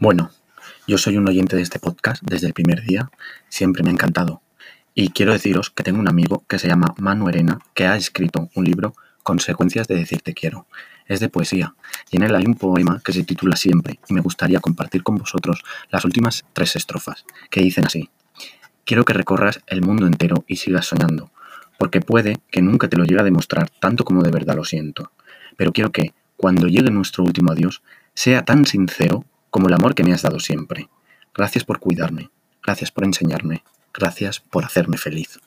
Bueno, yo soy un oyente de este podcast desde el primer día, siempre me ha encantado. Y quiero deciros que tengo un amigo que se llama Manu Arena, que ha escrito un libro, Consecuencias de decir te quiero. Es de poesía, y en él hay un poema que se titula Siempre, y me gustaría compartir con vosotros las últimas tres estrofas, que dicen así. Quiero que recorras el mundo entero y sigas soñando, porque puede que nunca te lo llegue a demostrar tanto como de verdad lo siento. Pero quiero que, cuando llegue nuestro último adiós, sea tan sincero como el amor que me has dado siempre. Gracias por cuidarme, gracias por enseñarme, gracias por hacerme feliz.